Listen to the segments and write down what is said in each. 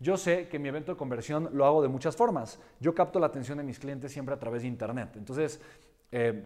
Yo sé que mi evento de conversión lo hago de muchas formas. Yo capto la atención de mis clientes siempre a través de Internet. Entonces, eh,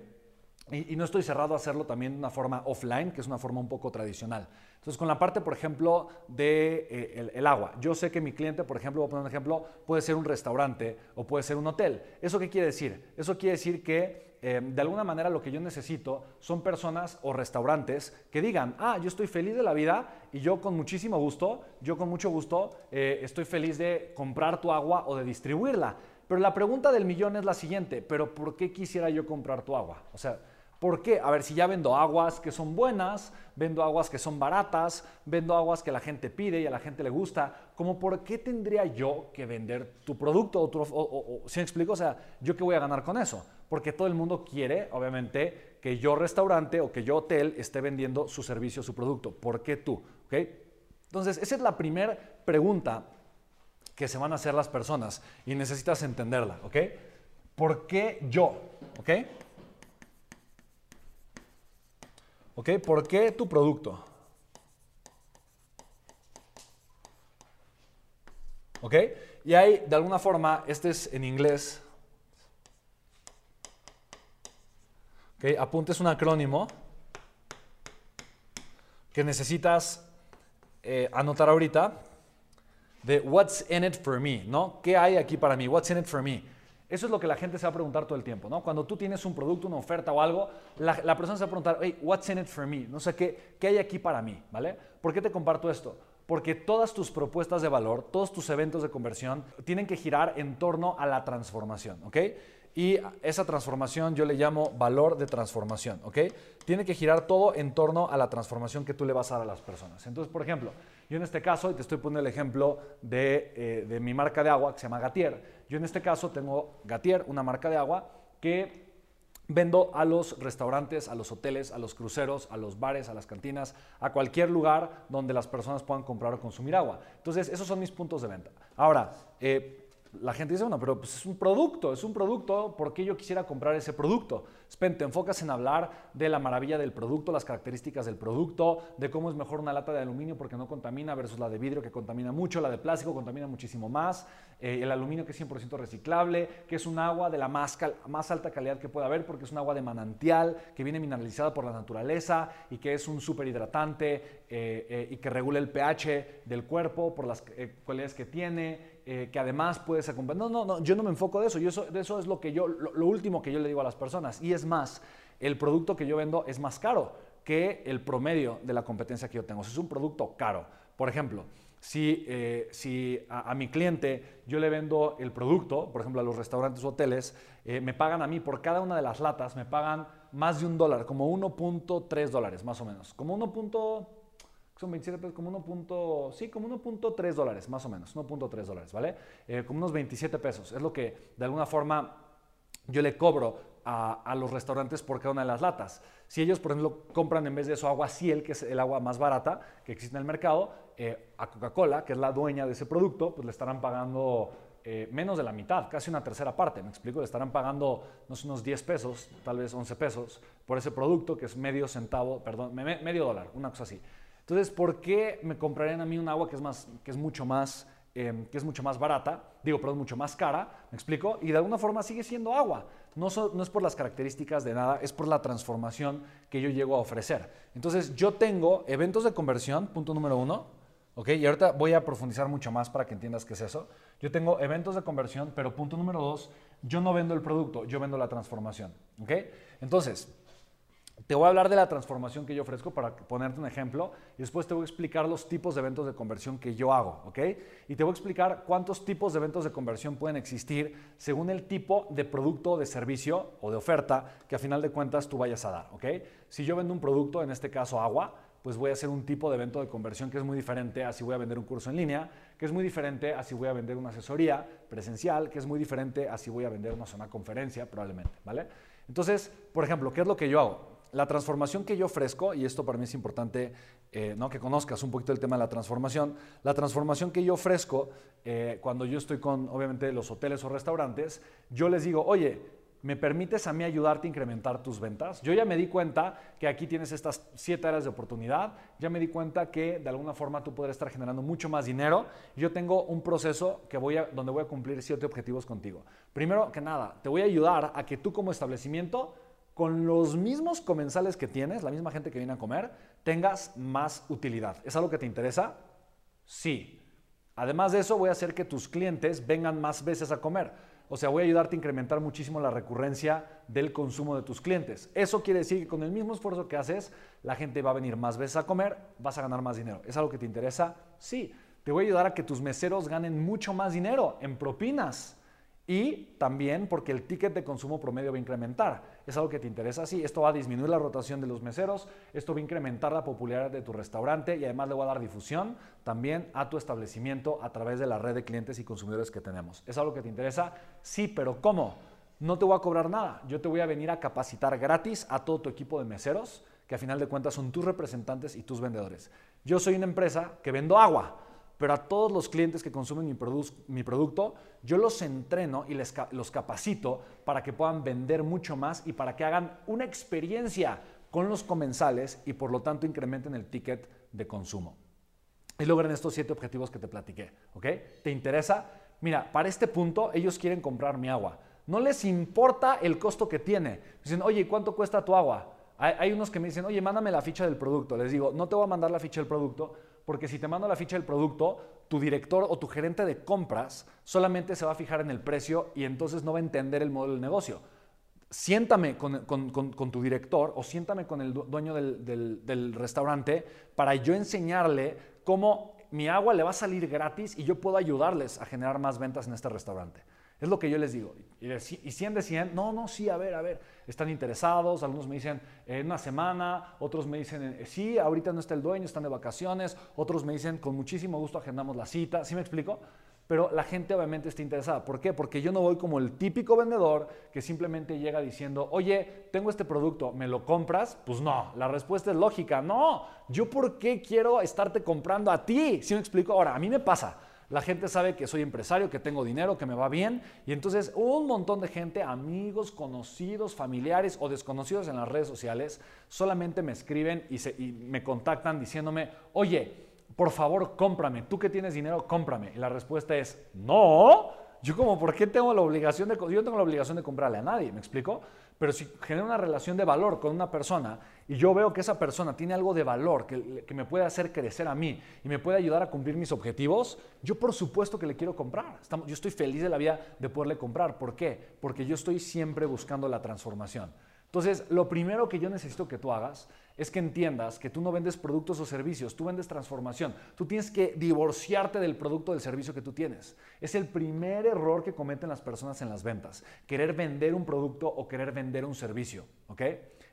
y, no estoy cerrado a hacerlo también de una forma offline, que es una forma un poco tradicional. Entonces, con la parte, por ejemplo, de eh, el, agua. Yo sé que mi cliente, por ejemplo, voy a poner un ejemplo, puede ser un restaurante o puede ser un hotel. ¿Eso qué quiere decir? Eso quiere decir que eh, de alguna manera lo que yo necesito son personas o restaurantes que digan, ah, yo estoy feliz de la vida y yo con muchísimo gusto, yo con mucho gusto eh, estoy feliz de comprar tu agua o de distribuirla. Pero la pregunta del millón es la siguiente, pero ¿por qué quisiera yo comprar tu agua? O sea, ¿Por qué? A ver, si ya vendo aguas que son buenas, vendo aguas que son baratas, vendo aguas que la gente pide y a la gente le gusta, ¿cómo por qué tendría yo que vender tu producto? O, o, ¿Sí me explico? O sea, ¿yo qué voy a ganar con eso? Porque todo el mundo quiere, obviamente, que yo restaurante o que yo hotel esté vendiendo su servicio, su producto. ¿Por qué tú? ¿Okay? Entonces, esa es la primera pregunta que se van a hacer las personas y necesitas entenderla, ¿ok? ¿Por qué yo? ¿Ok? ¿Ok? ¿Por qué tu producto? ¿Ok? Y hay, de alguna forma, este es en inglés. ¿Ok? Apunte es un acrónimo que necesitas eh, anotar ahorita de what's in it for me, ¿no? ¿Qué hay aquí para mí? What's in it for me? Eso es lo que la gente se va a preguntar todo el tiempo, ¿no? Cuando tú tienes un producto, una oferta o algo, la, persona se va a preguntar, hey, what's in it for me? No sé qué, qué hay aquí para mí, ¿vale? ¿Por qué te comparto esto? Porque todas tus propuestas de valor, todos tus eventos de conversión tienen que girar en torno a la transformación, ¿ok? Y esa transformación yo le llamo valor de transformación, ¿ok? Tiene que girar todo en torno a la transformación que tú le vas a dar a las personas. Entonces, por ejemplo, yo en este caso, y te estoy poniendo el ejemplo de, eh, de mi marca de agua que se llama Gatier, yo en este caso tengo Gatier, una marca de agua que Vendo a los restaurantes, a los hoteles, a los cruceros, a los bares, a las cantinas, a cualquier lugar donde las personas puedan comprar o consumir agua. Entonces, esos son mis puntos de venta. Ahora, eh, la gente dice, bueno, pero pues es un producto, es un producto, ¿por qué yo quisiera comprar ese producto? Spen, te enfocas en hablar de la maravilla del producto, las características del producto, de cómo es mejor una lata de aluminio porque no contamina versus la de vidrio que contamina mucho, la de plástico contamina muchísimo más, eh, el aluminio que es 100% reciclable, que es un agua de la más, más alta calidad que pueda haber porque es un agua de manantial, que viene mineralizada por la naturaleza y que es un súper hidratante eh, eh, y que regula el pH del cuerpo por las cualidades que tiene eh, que además puedes acompañar. No, no, no, yo no me enfoco de eso. Yo eso, eso es lo, que yo, lo, último que yo le digo a las personas. Y es más, el producto que yo vendo es más caro que el promedio de la competencia que yo tengo. es un producto caro. Por ejemplo, si, eh, si a, mi cliente yo le vendo el producto, por ejemplo a los restaurantes o hoteles, eh, me pagan a mí por cada una de las latas, me pagan más de un dólar, como 1.3 dólares más o menos. Como 1 son 27 pesos, como 1. Sí, como 1.3 dólares, más o menos, 1.3 dólares, ¿vale? Eh, como unos 27 pesos. Es lo que de alguna forma yo le cobro a, los restaurantes por cada una de las latas. Si ellos, por ejemplo, compran en vez de eso agua Ciel, que es el agua más barata que existe en el mercado, eh, a Coca-Cola, que es la dueña de ese producto, pues le estarán pagando eh, menos de la mitad, casi una tercera parte, me explico, le estarán pagando no sé, unos 10 pesos, tal vez 11 pesos, por ese producto que es medio centavo, perdón, medio dólar, una cosa así. Entonces, ¿por qué me comprarían a mí un agua que es, más, que es, mucho, más, em, que es mucho más barata? Digo, perdón, mucho más cara, ¿me explico? Y de alguna forma sigue siendo agua. No, no es por las características de nada, es por la transformación que yo llego a ofrecer. Entonces, yo tengo eventos de conversión, punto número uno, ¿ok? Y ahorita voy a profundizar mucho más para que entiendas qué es eso. Yo tengo eventos de conversión, pero punto número dos, yo no vendo el producto, yo vendo la transformación, ¿ok? Entonces, te voy a hablar de la transformación que yo ofrezco para ponerte un ejemplo y después te voy a explicar los tipos de eventos de conversión que yo hago, ¿ok? Y te voy a explicar cuántos tipos de eventos de conversión pueden existir según el tipo de producto, de servicio o de oferta que a final de cuentas tú vayas a dar, ¿ok? Si yo vendo un producto, en este caso agua, pues voy a hacer un tipo de evento de conversión que es muy diferente a si voy a vender un curso en línea, que es muy diferente a si voy a vender una asesoría presencial, que es muy diferente a si voy a vender una zona conferencia probablemente, ¿vale? Entonces, por ejemplo, ¿qué es lo que yo hago? La transformación que yo ofrezco, y esto para mí es importante eh, ¿no? que conozcas un poquito el tema de la transformación, la transformación que yo ofrezco eh, cuando yo estoy con, obviamente, los hoteles o restaurantes, yo les digo, oye, ¿Me permites a mí ayudarte a incrementar tus ventas? Yo ya me di cuenta que aquí tienes estas siete áreas de oportunidad. Ya me di cuenta que de alguna forma tú podrás estar generando mucho más dinero. Yo tengo un proceso que voy a, donde voy a cumplir siete objetivos contigo. Primero que nada, te voy a ayudar a que tú como establecimiento, con los mismos comensales que tienes, la misma gente que viene a comer, tengas más utilidad. ¿Es algo que te interesa? Sí. Además de eso, voy a hacer que tus clientes vengan más veces a comer. O sea, voy a ayudarte a incrementar muchísimo la recurrencia del consumo de tus clientes. Eso quiere decir que con el mismo esfuerzo que haces, la gente va a venir más veces a comer, vas a ganar más dinero. ¿Es algo que te interesa? Sí. Te voy a ayudar a que tus meseros ganen mucho más dinero en propinas. Y también porque el ticket de consumo promedio va a incrementar. ¿Es algo que te interesa? Sí, esto va a disminuir la rotación de los meseros, esto va a incrementar la popularidad de tu restaurante y además le va a dar difusión también a tu establecimiento a través de la red de clientes y consumidores que tenemos. ¿Es algo que te interesa? Sí, pero ¿cómo? No te voy a cobrar nada. Yo te voy a venir a capacitar gratis a todo tu equipo de meseros, que a final de cuentas son tus representantes y tus vendedores. Yo soy una empresa que vendo agua pero a todos los clientes que consumen mi, producto, yo los entreno y les, los capacito para que puedan vender mucho más y para que hagan una experiencia con los comensales y por lo tanto incrementen el ticket de consumo. Y logren estos siete objetivos que te platiqué, ¿ok? ¿Te interesa? Mira, para este punto ellos quieren comprar mi agua. No les importa el costo que tiene. Dicen, oye, ¿cuánto cuesta tu agua? Hay unos que me dicen, oye, mándame la ficha del producto. Les digo, no te voy a mandar la ficha del producto porque si te mando la ficha del producto, tu director o tu gerente de compras solamente se va a fijar en el precio y entonces no va a entender el modelo del negocio. Siéntame con, tu director o siéntame con el dueño del, del restaurante para yo enseñarle cómo mi agua le va a salir gratis y yo puedo ayudarles a generar más ventas en este restaurante. Es lo que yo les digo. Y 100 de 100, no, no, sí, a ver, a ver, están interesados, algunos me dicen en una semana, otros me dicen, eh, sí, ahorita no está el dueño, están de vacaciones, otros me dicen, con muchísimo gusto agendamos la cita, ¿sí me explico? Pero la gente obviamente está interesada. ¿Por qué? Porque yo no voy como el típico vendedor que simplemente llega diciendo, oye, tengo este producto, ¿me lo compras? Pues no, la respuesta es lógica, no, yo por qué quiero estarte comprando a ti, ¿sí me explico? Ahora, a mí me pasa. La gente sabe que soy empresario, que tengo dinero, que me va bien. Y entonces un montón de gente, amigos, conocidos, familiares o desconocidos en las redes sociales, solamente me escriben y, me contactan diciéndome, oye, por favor, cómprame. Tú que tienes dinero, cómprame. Y la respuesta es, no. Yo como, ¿por qué tengo la obligación de... Yo tengo la obligación de comprarle a nadie, ¿me explico? Pero si genero una relación de valor con una persona y yo veo que esa persona tiene algo de valor que, me puede hacer crecer a mí y me puede ayudar a cumplir mis objetivos, yo por supuesto que le quiero comprar. Estamos, yo estoy feliz de la vida de poderle comprar. ¿Por qué? Porque yo estoy siempre buscando la transformación. Entonces, lo primero que yo necesito que tú hagas es que entiendas que tú no vendes productos o servicios, tú vendes transformación. Tú tienes que divorciarte del producto o del servicio que tú tienes. Es el primer error que cometen las personas en las ventas, querer vender un producto o querer vender un servicio, ¿ok?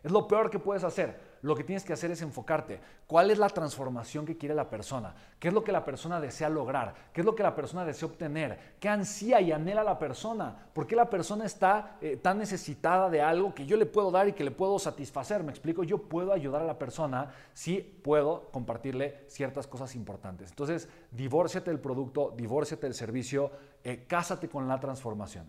Es lo peor que puedes hacer. Lo que tienes que hacer es enfocarte. ¿Cuál es la transformación que quiere la persona? ¿Qué es lo que la persona desea lograr? ¿Qué es lo que la persona desea obtener? ¿Qué ansía y anhela la persona? ¿Por qué la persona está eh, tan necesitada de algo que yo le puedo dar y que le puedo satisfacer? Me explico, yo puedo ayudar a la persona si puedo compartirle ciertas cosas importantes. Entonces, divórciate del producto, divórciate del servicio, eh, cásate con la transformación.